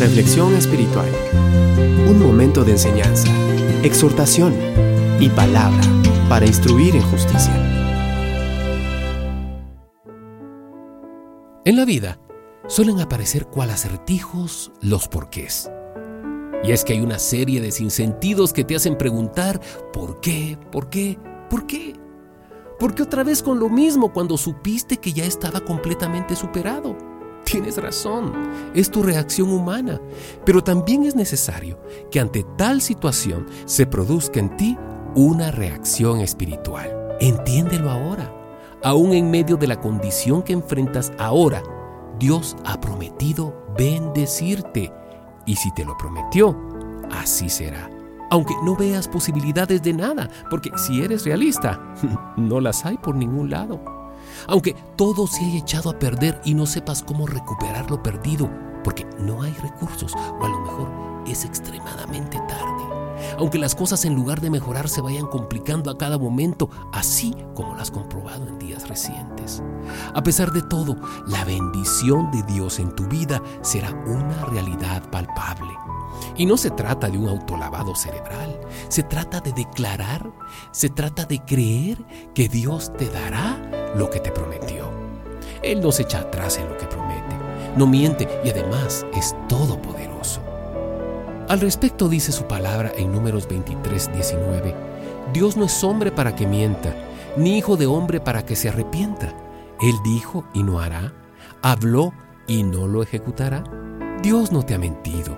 Reflexión espiritual. Un momento de enseñanza, exhortación y palabra para instruir en justicia. En la vida suelen aparecer cual acertijos los porqués. Y es que hay una serie de sinsentidos que te hacen preguntar ¿por qué? ¿por qué? ¿por qué? ¿Por qué otra vez con lo mismo cuando supiste que ya estaba completamente superado? Tienes razón, es tu reacción humana, pero también es necesario que ante tal situación se produzca en ti una reacción espiritual. Entiéndelo ahora. Aún en medio de la condición que enfrentas ahora, Dios ha prometido bendecirte. Y si te lo prometió, así será. Aunque no veas posibilidades de nada, porque si eres realista, no las hay por ningún lado aunque todo se haya echado a perder y no sepas cómo recuperar lo perdido, porque no hay recursos o a lo mejor es extremadamente tarde. Aunque las cosas en lugar de mejorar se vayan complicando a cada momento, así como las has comprobado en días recientes. A pesar de todo, la bendición de Dios en tu vida será una realidad palpable. Y no se trata de un autolavado cerebral, se trata de declarar, se trata de creer que Dios te dará lo que te prometió. Él no se echa atrás en lo que promete, no miente y además es todopoderoso. Al respecto dice su palabra en números 23, 19, Dios no es hombre para que mienta, ni hijo de hombre para que se arrepienta. Él dijo y no hará, habló y no lo ejecutará. Dios no te ha mentido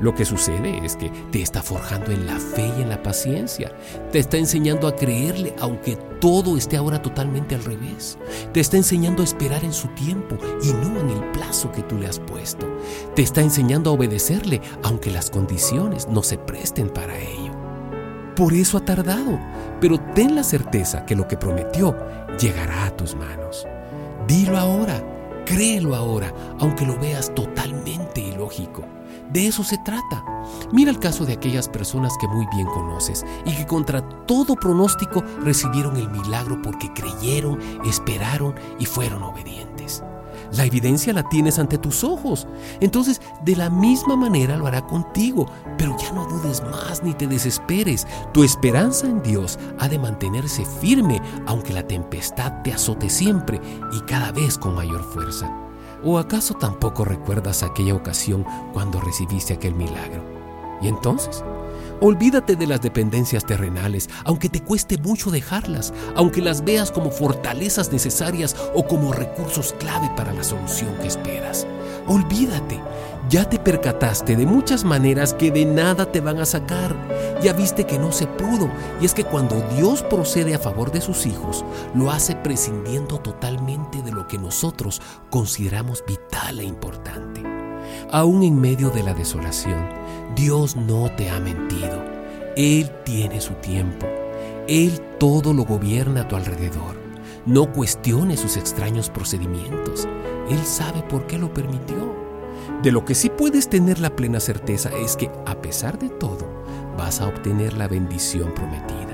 lo que sucede es que te está forjando en la fe y en la paciencia. Te está enseñando a creerle aunque todo esté ahora totalmente al revés. Te está enseñando a esperar en su tiempo y no en el plazo que tú le has puesto. Te está enseñando a obedecerle aunque las condiciones no se presten para ello. Por eso ha tardado, pero ten la certeza que lo que prometió llegará a tus manos. Dilo ahora, créelo ahora, aunque lo veas totalmente ilógico. De eso se trata. Mira el caso de aquellas personas que muy bien conoces y que contra todo pronóstico recibieron el milagro porque creyeron, esperaron y fueron obedientes. La evidencia la tienes ante tus ojos. Entonces, de la misma manera lo hará contigo. Pero ya no dudes más ni te desesperes. Tu esperanza en Dios ha de mantenerse firme aunque la tempestad te azote siempre y cada vez con mayor fuerza. ¿O acaso tampoco recuerdas aquella ocasión cuando recibiste aquel milagro? ¿Y entonces? Olvídate de las dependencias terrenales, aunque te cueste mucho dejarlas, aunque las veas como fortalezas necesarias o como recursos clave para la solución que esperas. Olvídate, ya te percataste de muchas maneras que de nada te van a sacar. Ya viste que no se pudo. Y es que cuando Dios procede a favor de sus hijos, lo hace prescindiendo totalmente de lo que nosotros consideramos vital e importante. Aún en medio de la desolación, Dios no te ha mentido. Él tiene su tiempo. Él todo lo gobierna a tu alrededor. No cuestione sus extraños procedimientos. Él sabe por qué lo permitió. De lo que sí puedes tener la plena certeza es que, a pesar de todo, vas a obtener la bendición prometida.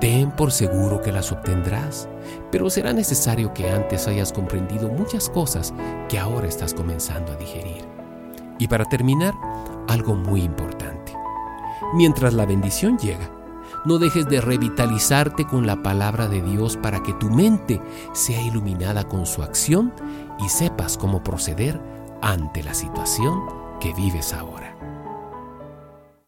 Ten por seguro que las obtendrás, pero será necesario que antes hayas comprendido muchas cosas que ahora estás comenzando a digerir. Y para terminar, algo muy importante. Mientras la bendición llega, no dejes de revitalizarte con la palabra de Dios para que tu mente sea iluminada con su acción y sepas cómo proceder ante la situación que vives ahora.